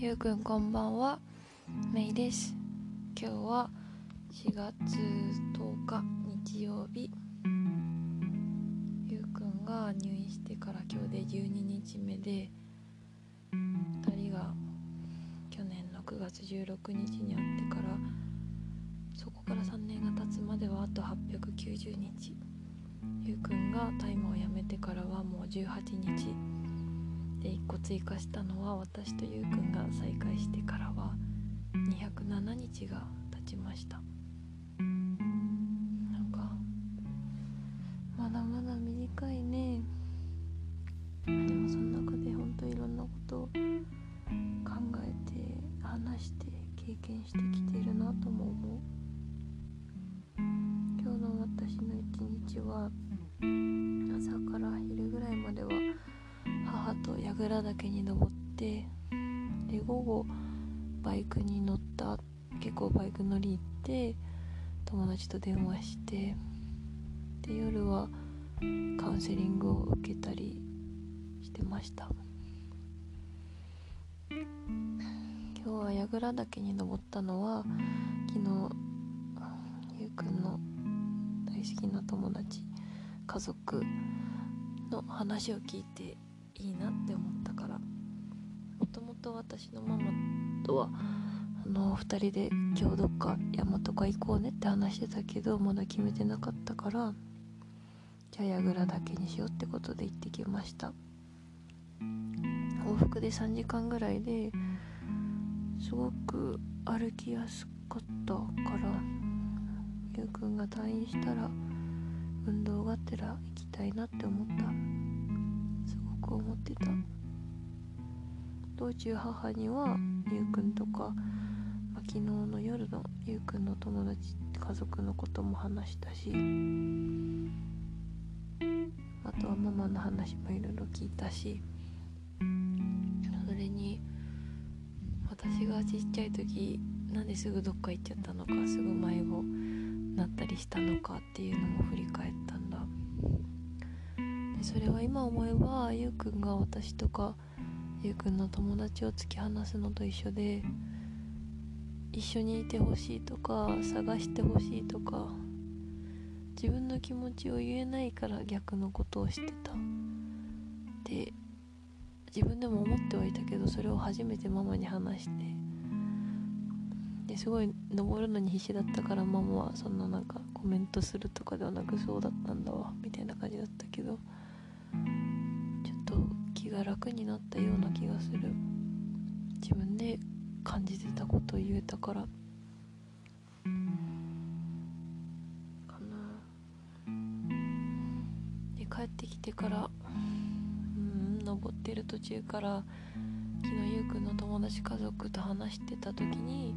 ゆうくんこんばんは。めいです。今日は4月10日日曜日。ゆうくんが入院してから今日で12日目で2人が去年の9月16日に会ってからそこから3年が経つまではあと890日。ゆうくんが大麻をやめてからはもう18日。で1個追加したのは私とゆうくんが再会してからは207日が経ちました。岳に登ってで午後バイクに乗った結構バイク乗り行って友達と電話してで夜はカウンセリングを受けたりしてました。今日は櫓岳に登ったのは昨日ゆうくんの大好きな友達家族の話を聞いていいなって思った。からもと私のママとはあの2人で今日どっか山とか行こうねって話してたけどまだ決めてなかったからじゃあ櫓だけにしようってことで行ってきました。往復で3時間ぐらいですごく歩きやすかったからゆうくんが退院したら運動がてら行きたいなって思った。すごく思ってた。道中母にはゆうくんとか、まあ、昨日の夜のゆうくんの友達家族のことも話したしあとはママの話もいろいろ聞いたしそれに私がちっちゃい時なんですぐどっか行っちゃったのかすぐ迷子なったりしたのかっていうのも振り返ったんだ。でそれは今思えばゆうくんが私とかゆうくんの友達を突き放すのと一緒で一緒にいてほしいとか探してほしいとか自分の気持ちを言えないから逆のことをしてた。で自分でも思ってはいたけどそれを初めてママに話してですごい登るのに必死だったからママはそんななんかコメントするとかではなくそうだったんだわみたいな感じだったけどが楽になったような気がする。自分で感じてたことを言えたから。かな。で帰ってきてからうん登ってる途中から昨日ゆうくんの友達家族と話してた時に、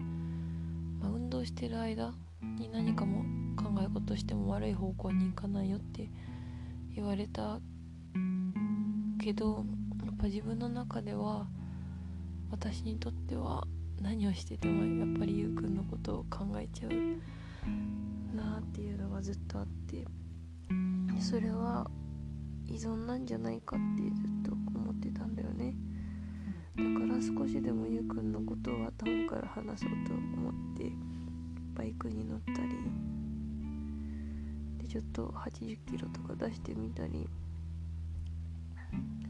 まあ、運動してる間に何かも考え事しても悪い方向に行かないよって言われたけどぱ自分の中では私にとっては何をしててもやっぱりゆうくんのことを考えちゃうなっていうのがずっとあってそれは依存なんじゃないかってずっと思ってたんだよね。だから少しでもゆうくんのことを頭から話そうと思ってバイクに乗ったりでちょっと80キロとか出してみたり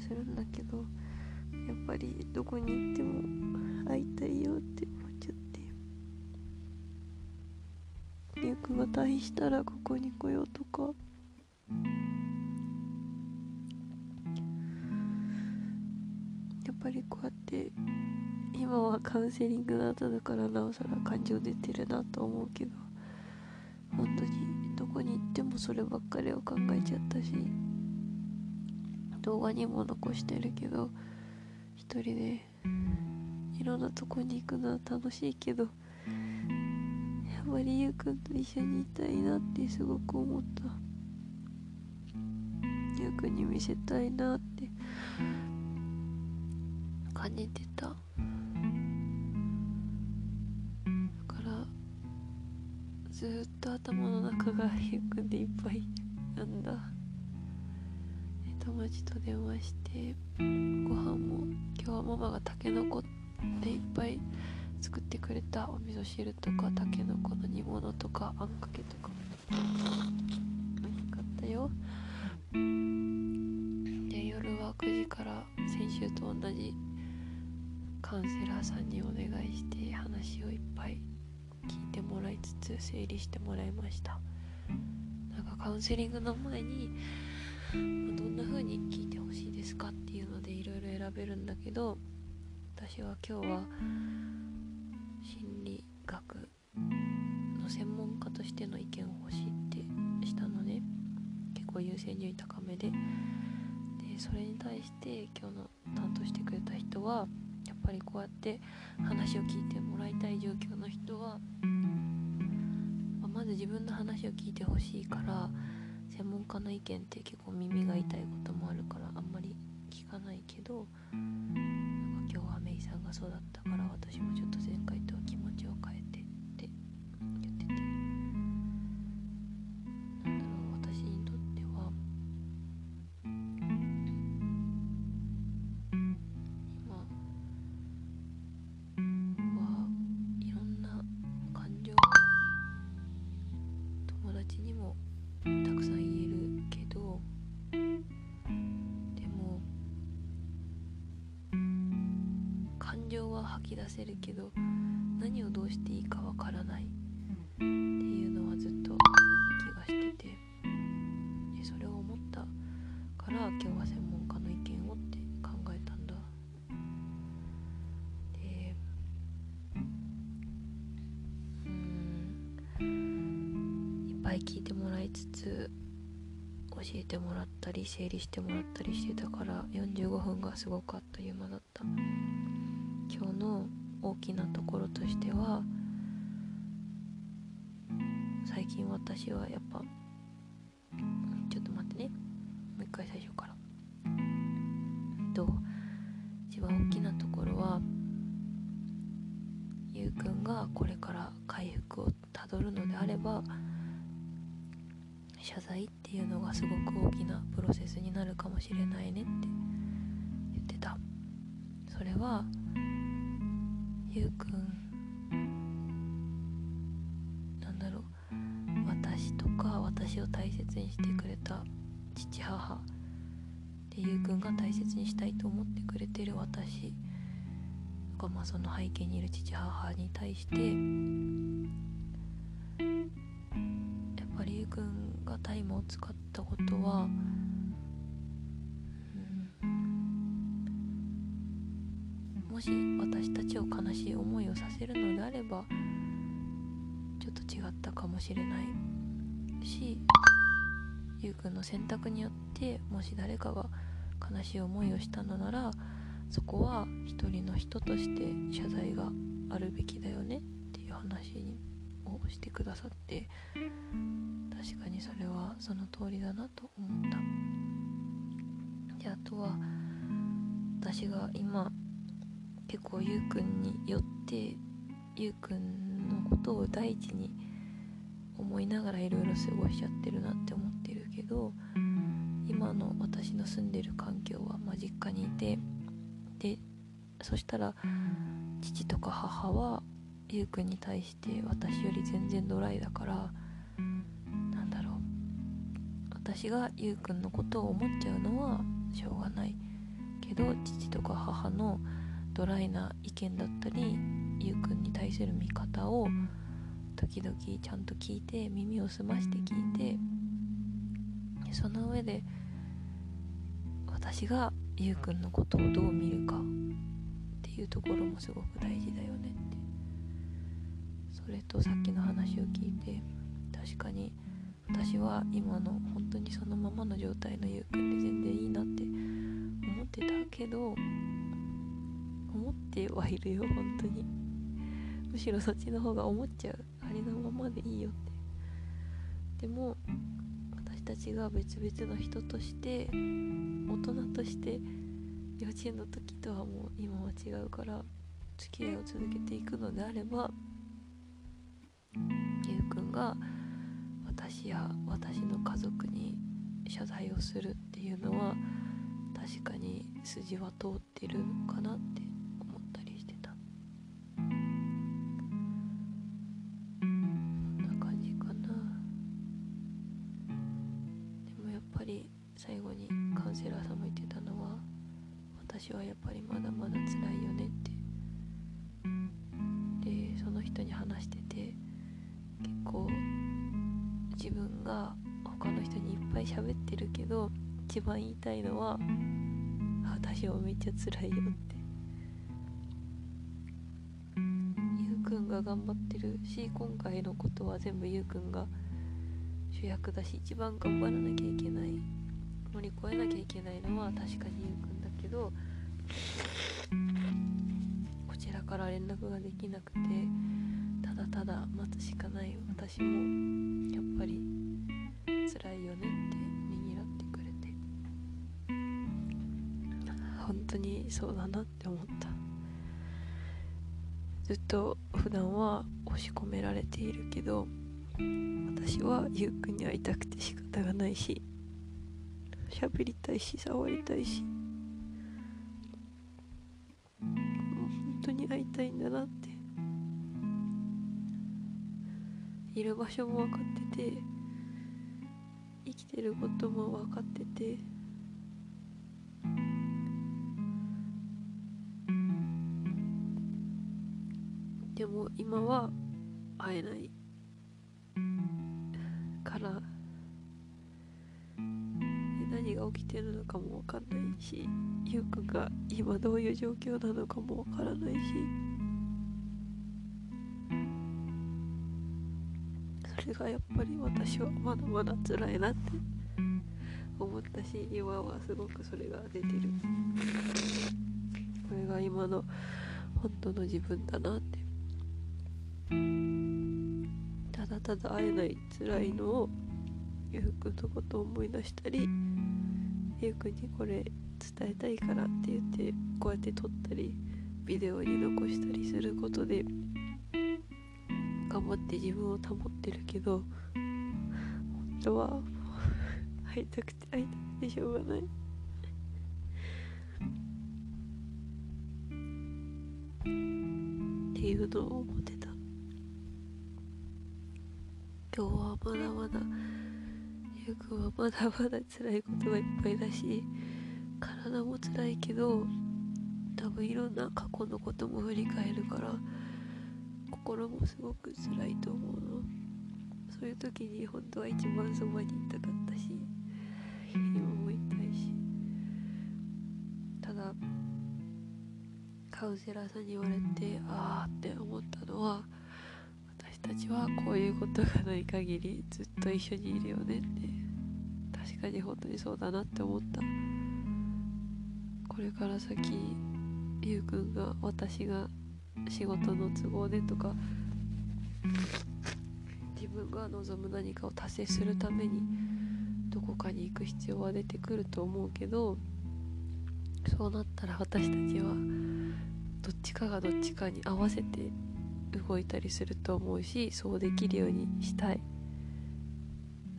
するんだけどやっぱりどこに行っても会いたいよって思っちゃって。ゆくが退院したらここに来ようとか。やっぱりこうやって今はカウンセリングの後だからなおさら感情出てるなと思うけど本当にどこに行ってもそればっかりを考えちゃったし動画にも残してるけど一人でいろんなとこに行くのは楽しいけどやっぱりゆうくんと一緒にいたいなってすごく思った。ゆうくんに見せたいなって感じてた。だからずっと頭の中がゆうくんでいっぱいなんだ。友達と電話してご飯も今日はママがたけのこでいっぱい作ってくれたお味噌汁とかたけのこの煮物とかあんかけとか。美味しかったよ。で夜は9時から先週と同じカウンセラーさんにお願いして話をいっぱい聞いてもらいつつ整理してもらいました。なんかカウンセリングの前にどんな風に聞いてほしいですかっていうのでいろいろ選べるんだけど私は今日は心理学の専門家としての意見を欲しいってしたのね。結構優先順位高めで。でそれに対して今日の担当してくれた人はやっぱりこうやって話を聞いてもらいたい状況の人は、ま、まず自分の話を聞いてほしいから専門家の意見って結構耳が痛いこともあるからあんまり聞かないけどなんか今日はメイさんがそうだったから私もちょっと前回とは気持ちを変えき出せるけど何をどうしていいかわからないっていうのはずっと気がしててでそれを思ったから今日は専門家の意見をって考えたんだ。でうんいっぱい聞いてもらいつつ教えてもらったり整理してもらったりしてたから45分がすごくあっという間だった。今日の大きなところとしては最近私はやっぱちょっと待ってね。もう一回最初から。と一番大きなところはゆうくんがこれから回復をたどるのであれば謝罪っていうのがすごく大きなプロセスになるかもしれないねって言ってた。それはゆうくん。なんだろう。私とか私を大切にしてくれた父母でゆうくんが大切にしたいと思ってくれてる私。がまあその背景にいる父母に対してやっぱりゆうくんが大麻を使ったことは、もし私たちを悲しい思いをさせるのであればちょっと違ったかもしれないしゆうくんの選択によってもし誰かが悲しい思いをしたのならそこは一人の人として謝罪があるべきだよねっていう話をしてくださって確かにそれはその通りだなと思った。であとは私が今結構ゆうくんによってゆうくんのことを第一に思いながらいろいろ過ごしちゃってるなって思ってるけど今の私の住んでる環境は、まあ、実家にいてでそしたら父とか母はゆうくんに対して私より全然ドライだからなんだろう私がゆうくんのことを思っちゃうのはしょうがないけど父とか母のドライな意見だったりゆうくんに対する見方を時々ちゃんと聞いて耳を澄まして聞いてその上で私がゆうくんのことをどう見るかっていうところもすごく大事だよねって。それとさっきの話を聞いて確かに私は今の本当にそのままの状態のゆうくんで全然いいなって思ってたけど思ってはいるよ本当に。むしろそっちの方が思っちゃう。ありのままでいいよって。でも私たちが別々の人として大人として幼稚園の時とはもう今は違うから付き合いを続けていくのであればゆうくんが私や私の家族に謝罪をするっていうのは確かに筋は通ってるかなって。私はやっぱりまだまだ辛いよねって。でその人に話してて結構自分が他の人にいっぱい喋ってるけど一番言いたいのは私はめっちゃ辛いよって。ゆうくんが頑張ってるし今回のことは全部ゆうくんが主役だし一番頑張らなきゃいけない乗り越えなきゃいけないのは確かにゆうくんだけどができなくてただただ待つしかない私もやっぱり辛いよねってねぎらってくれて本当にそうだなって思った。ずっと普段は押し込められているけど私はゆうくんに会いたくて仕方がないし喋りたいし触りたいし当に会いたいんだなって。いる場所も分かってて生きてることも分かっててでも今は会えない。から何が起きてるのかも分かんないしゆうくんが今どういう状況なのかも分からないし。がやっぱり私はまだまだ辛いなって思ったし今はすごくそれが出てる。これが今の本当の自分だなって。ただただ会えない辛いのをゆうくんのことを思い出したりゆうくんにこれ伝えたいからって言ってこうやって撮ったりビデオに残したりすることで頑張って自分を保ってるけど本当は会いたくて会いたくてしょうがない。っていうのを思ってた。今日はまだまだゆうくんはまだまだ辛いことがいっぱいだし体も辛いけど多分いろんな過去のことも振り返るから心もすごく辛いと思うの。そういう時に本当は一番そばにいたかったし今もいたいしただカウンセラーさんに言われてああって思ったのは私たちはこういうことがない限りずっと一緒にいるよねって。確かに本当にそうだなって思った。これから先ゆうくんが私が仕事の都合でとか自分が望む何かを達成するためにどこかに行く必要は出てくると思うけどそうなったら私たちはどっちかがどっちかに合わせて動いたりすると思うしそうできるようにしたい。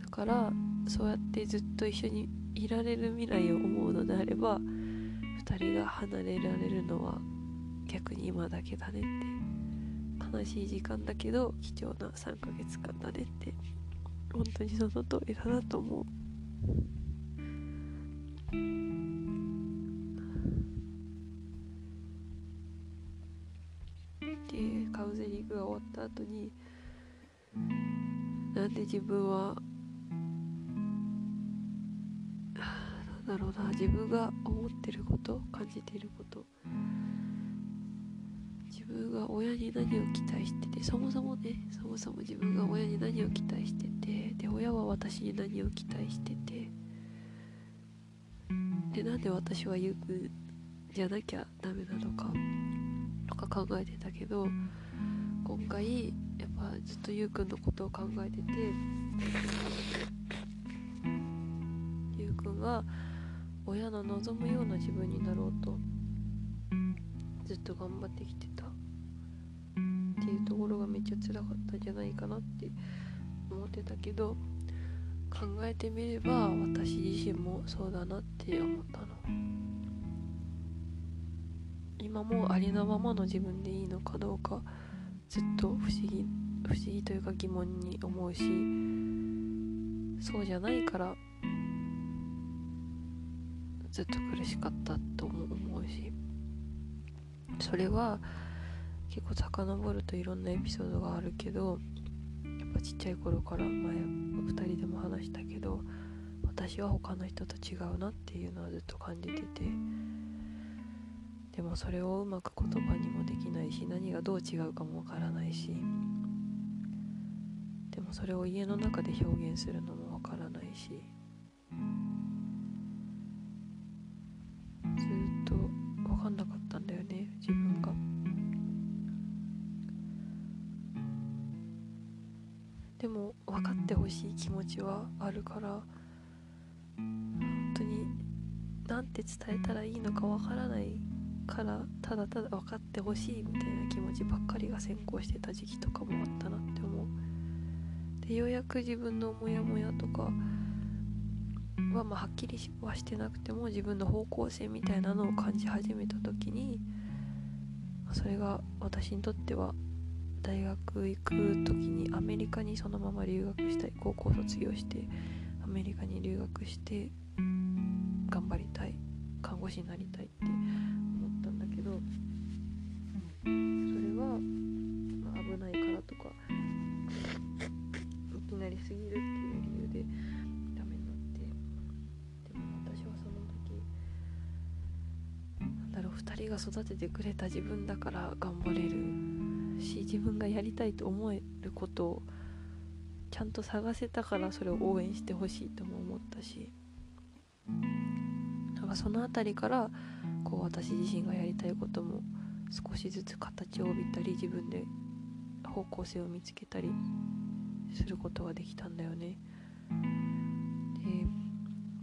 だからそうやってずっと一緒にいられる未来を思うのであれば2人が離れられるのは逆に今だけだねって。悲しい時間だけど貴重な3ヶ月間だねって。本当にその通りだなと思う。でカウンセリングが終わった後になんで自分はなんだろうな自分が思ってること感じていること分が親に何を期待しててそもそもねそもそも自分が親に何を期待しててで親は私に何を期待しててでなんで私はゆうくんじゃなきゃダメなのかとか考えてたけど今回やっぱずっとゆうくんのことを考えててゆうくんが親の望むような自分になろうとずっと頑張ってきてた。っていうところがめっちゃ辛かったんじゃないかなって思ってたけど考えてみれば私自身もそうだなって思ったの。今もありのままの自分でいいのかどうかずっと不思議不思議というか疑問に思うしそうじゃないからずっと苦しかったと思うしそれは結構遡るといろんなエピソードがあるけどやっぱちっちゃい頃から前2人でも話したけど私は他の人と違うなっていうのはずっと感じてて。でもそれをうまく言葉にもできないし何がどう違うかもわからないし。でもそれを家の中で表現するのもわからないし。でも分かってほしい気持ちはあるから本当になんて伝えたらいいのか分からないからただただ分かってほしいみたいな気持ちばっかりが先行してた時期とかもあったなって思う。でようやく自分のモヤモヤとかはまあはっきりはしてなくても自分の方向性みたいなのを感じ始めた時にそれが私にとっては大学行く時にアメリカにそのまま留学したい。高校卒業してアメリカに留学して頑張りたい。看護師になりたいって思ったんだけどそれは、危ないからとかいきなりすぎるっていう理由でダメになって。でも私はその時なんだろう2人が育ててくれた自分だから頑張れる。し自分がやりたいと思えることをちゃんと探せたからそれを応援してほしいとも思ったしなんかその辺りからこう私自身がやりたいことも少しずつ形を帯びたり自分で方向性を見つけたりすることができたんだよね。で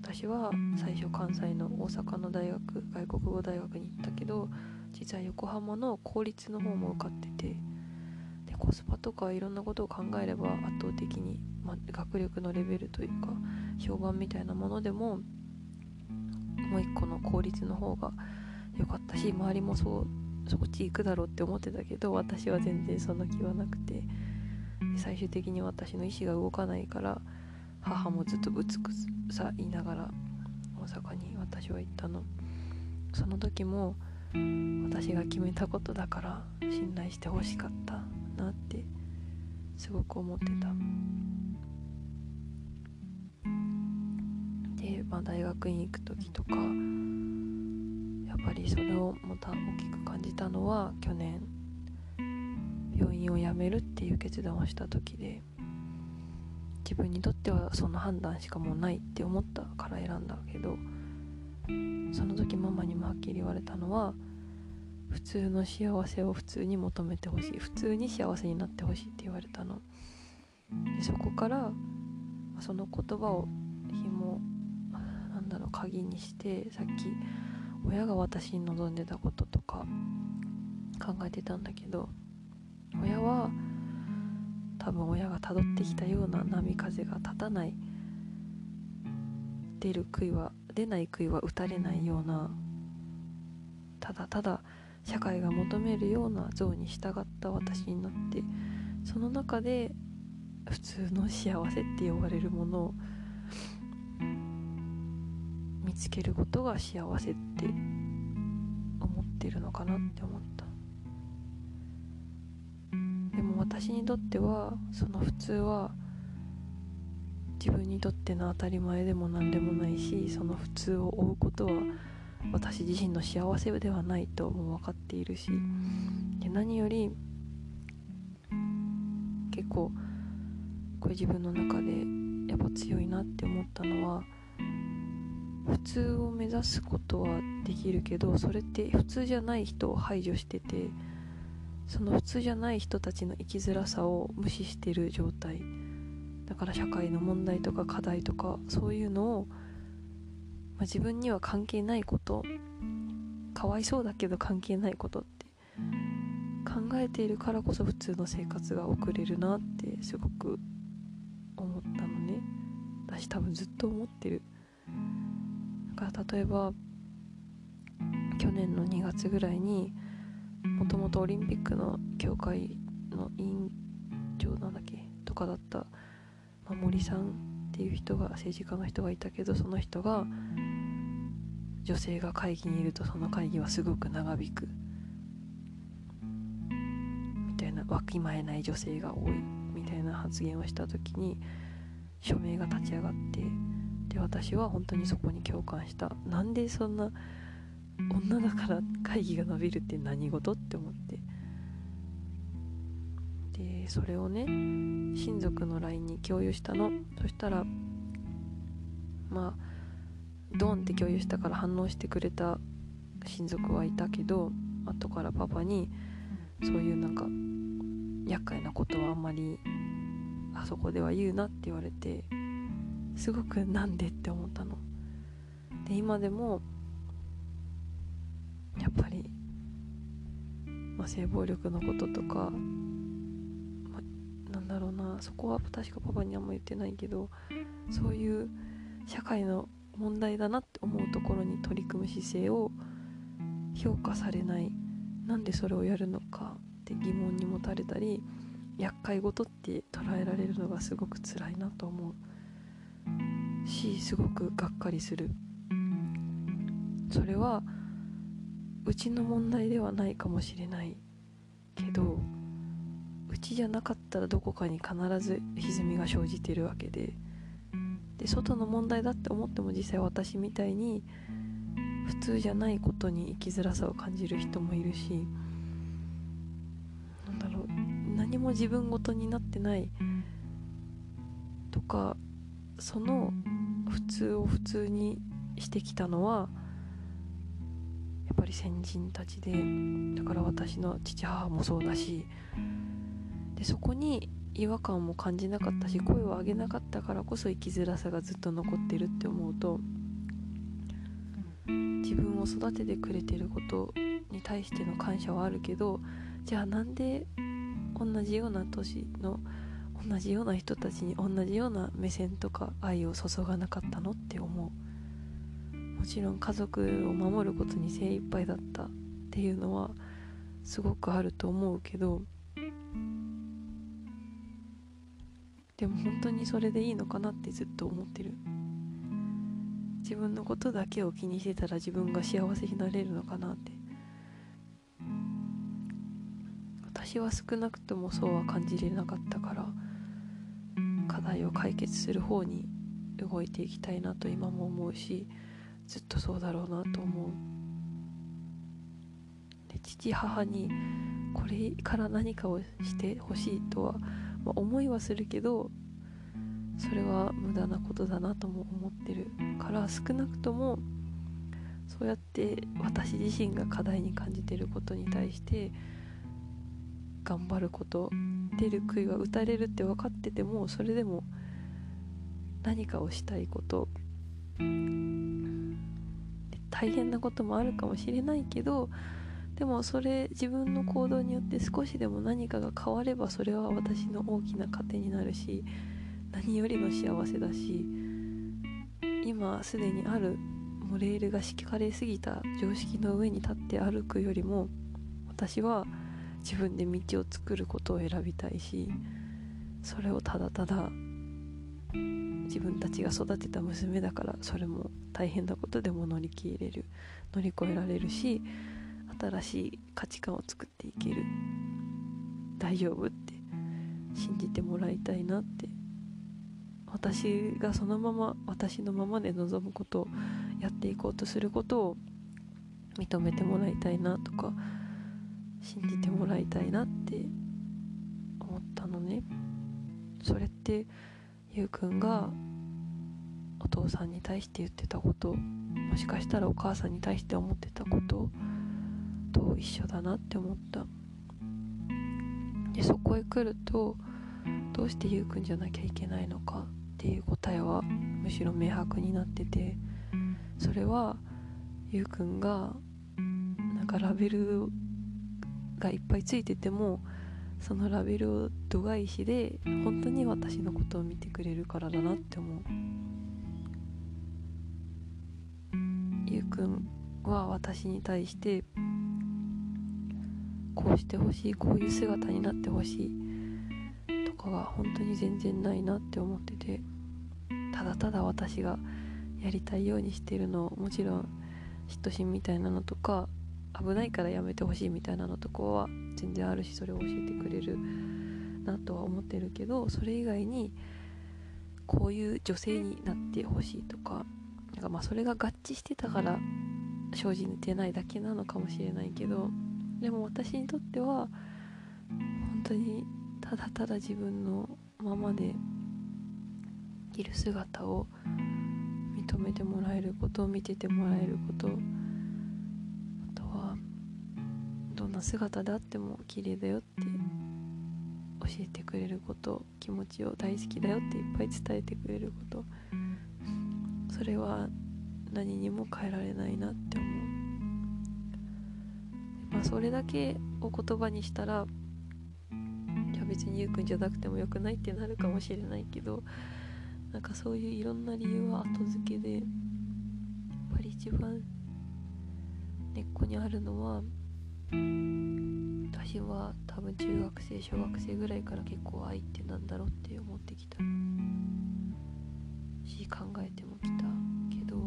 私は最初関西の大阪の大学外国語大学に行ったけど実は横浜の公立の方も受かっててでコスパとかいろんなことを考えれば圧倒的に、ま学力のレベルというか評判みたいなものでももう一個の公立の方が良かったし周りもそうそっち行くだろうって思ってたけど私は全然その気はなくて最終的に私の意思が動かないから母もずっとぶつくさ言いながら大阪に私は行ったの。その時も私が決めたことだから信頼してほしかった。なってすごく思ってた。で、まあ、大学院行く時とかやっぱりそれをまた大きく感じたのは去年病院を辞めるっていう決断をした時で自分にとってはその判断しかもうないって思ったから選んだけどその時ママにもはっきり言われたのは普通の幸せを普通に求めてほしい。普通に幸せになってほしいって言われたの。でそこからその言葉を紐なんだろう鍵にしてさっき親が私に望んでたこととか考えてたんだけど親は多分親がたどってきたような波風が立たない出る杭は出ない杭は打たれないようなただただ社会が求めるような像に従った私になってその中で普通の幸せって呼ばれるものを見つけることが幸せって思ってるのかなって思った。でも私にとってはその普通は自分にとっての当たり前でも何でもないしその普通を追うことは私自身の幸せではないとも分かっているしで何より結構これ自分の中でやっぱ強いなって思ったのは普通を目指すことはできるけどそれって普通じゃない人を排除しててその普通じゃない人たちの生きづらさを無視してる状態。だから社会の問題とか課題とかそういうのを、まあ、自分には関係ないこと。かわいそうだけど関係ないことって。考えているからこそ普通の生活が送れるなってすごく思ったのね。私多分ずっと思ってる。だから例えば去年の2月ぐらいにもともとオリンピックの協会の委員長なんだっけ？とかだった、まあ、森さんっていう人が政治家の人がいたけどその人が女性が会議にいるとその会議はすごく長引く。みたいなわきまえない女性が多い。みたいな発言をした時に署名が立ち上がってで私は本当にそこに共感した。なんでそんな女だから会議が伸びるって何事って思って。でそれをね親族の LINE に共有したのそしたらまあドンって共有したから反応してくれた親族はいたけど後からパパにそういうなんか厄介なことはあんまりあそこでは言うなって言われてすごくなんでって思ったの。で今でもやっぱり、まあ、性暴力のこととか、だろうな。そこは確かパパにあんま言ってないけどそういう社会の問題だなって思うところに取り組む姿勢を評価されない。なんでそれをやるのかって疑問に持たれたり厄介事って捉えられるのがすごく辛いなと思うしすごくがっかりする。それはうちの問題ではないかもしれないけどうちじゃなかったらどこかに必ず歪みが生じてるわけで。で外の問題だって思っても実際私みたいに普通じゃないことに生きづらさを感じる人もいるしなんだろう何も自分ごとになってないとかその普通を普通にしてきたのはやっぱり先人たちでだから私の父母もそうだしでそこに違和感も感じなかったし声を上げなかったからこそ生きづらさがずっと残ってるって思うと自分を育ててくれてることに対しての感謝はあるけどじゃあなんで同じような年の同じような人たちに同じような目線とか愛を注がなかったのって思う。もちろん家族を守ることに精一杯だったっていうのはすごくあると思うけどでも本当にそれでいいのかなってずっと思ってる。自分のことだけを気にしてたら自分が幸せになれるのかなって。私は少なくともそうは感じれなかったから課題を解決する方に動いていきたいなと今も思うしずっとそうだろうなと思う。で父母にこれから何かをしてほしいとはまあ、思いはするけどそれは無駄なことだなとも思ってるから少なくともそうやって私自身が課題に感じてることに対して頑張ること出る杭は打たれるって分かっててもそれでも何かをしたいこと大変なこともあるかもしれないけどでもそれ自分の行動によって少しでも何かが変わればそれは私の大きな糧になるし何よりの幸せだし今すでにあるもうレールが敷かれすぎた常識の上に立って歩くよりも私は自分で道を作ることを選びたいしそれをただただ自分たちが育てた娘だからそれも大変なことでも乗り切れる乗り越えられるし新しい価値観を作っていける。大丈夫って信じてもらいたいなって。私がそのまま私のままで望むことをやっていこうとすることを認めてもらいたいなとか信じてもらいたいなって思ったのね。それってゆうくんがお父さんに対して言ってたこともしかしたらお母さんに対して思ってたことと一緒だなって思った。でそこへ来るとどうしてゆうくんじゃなきゃいけないのかっていう答えはむしろ明白になっててそれはゆうくんがなんかラベルがいっぱいついててもそのラベルを度外視で本当に私のことを見てくれるからだなって思う。ゆうくんは私に対してこうしてほしいこういう姿になってほしいとかが本当に全然ないなって思っててただただ私がやりたいようにしてるのもちろん嫉妬心みたいなのとか危ないからやめてほしいみたいなのとかは全然あるしそれを教えてくれるなとは思ってるけどそれ以外にこういう女性になってほしいとかなんかまあそれが合致してたから生じてないだけなのかもしれないけどでも私にとっては本当にただただ自分のままでいる姿を認めてもらえることを見ててもらえることあとはどんな姿であっても綺麗だよって教えてくれること気持ちを大好きだよっていっぱい伝えてくれることそれは何にも変えられないなって思う。まあそれだけを言葉にしたらいや別にゆうくんじゃなくてもよくないってなるかもしれないけどなんかそういういろんな理由は後付けでやっぱり一番根っこにあるのは私は多分中学生小学生ぐらいから結構愛ってなんだろうって思ってきた。し考えてもきたけど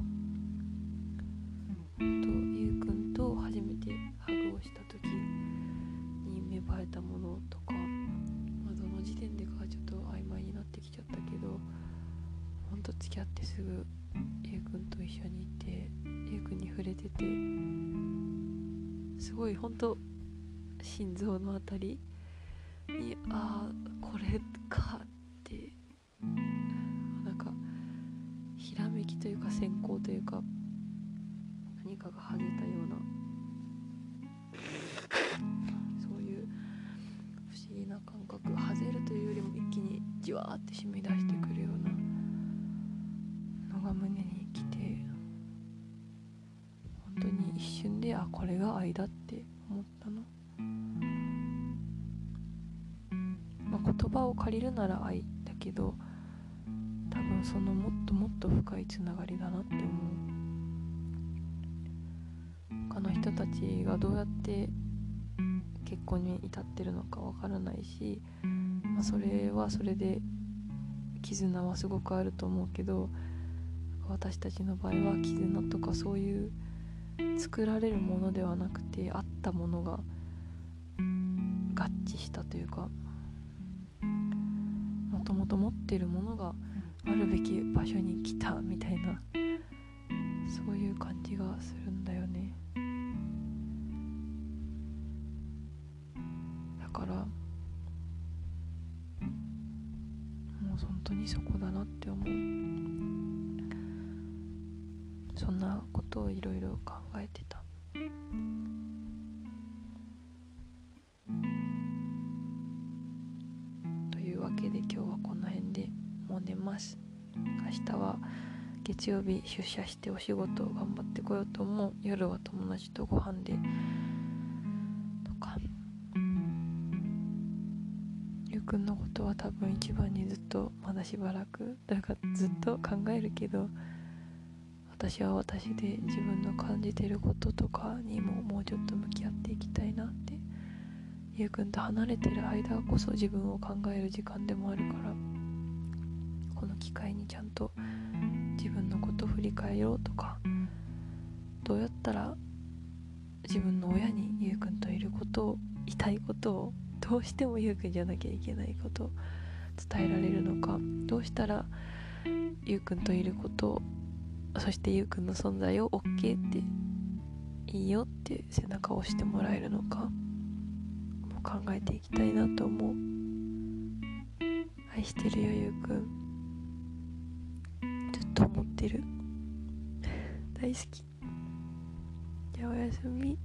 とゆうたものとか、まあ、どの時点でかちょっと曖昧になってきちゃったけどほんと付き合ってすぐゆうくんと一緒にいてゆうくんに触れててすごいほんと心臓のあたりにああこれかってなんかひらめきというか先行というか何かが跳ねたような感覚外れるというよりも一気にじわーって染み出してくるようなのが胸に来て本当に一瞬であこれが愛だって思ったの。まあ、言葉を借りるなら愛だけど多分そのもっともっと深いつながりだなって思う他の人たちがどうやって結婚に至ってるのかわからないし、まあ、それはそれで絆はすごくあると思うけど私たちの場合は絆とかそういう作られるものではなくてあったものが合致したというかもともと持ってるものがあるべき場所に来たみたいなそういう感じがするんだよね。当にそこだなって思う。そんなことをいろいろ考えてた。というわけで今日はこの辺で。もう寝ます。明日は月曜日出社してお仕事を頑張ってこようと思う。夜は友達とご飯で多分一番にずっとまだしばらくだからずっと考えるけど私は私で自分の感じてることとかにももうちょっと向き合っていきたいなってゆうくんと離れてる間こそ自分を考える時間でもあるからこの機会にちゃんと自分のこと振り返ろうとかどうやったら自分の親にゆうくんといることをいたいことをどうしてもゆうくんじゃなきゃいけないことを伝えられるのかどうしたらゆうくんといることそしてゆうくんの存在を OK っていいよって背中を押してもらえるのかも考えていきたいなと思う。愛してるよゆうくん。ずっと思ってる。大好き。じゃあおやすみ。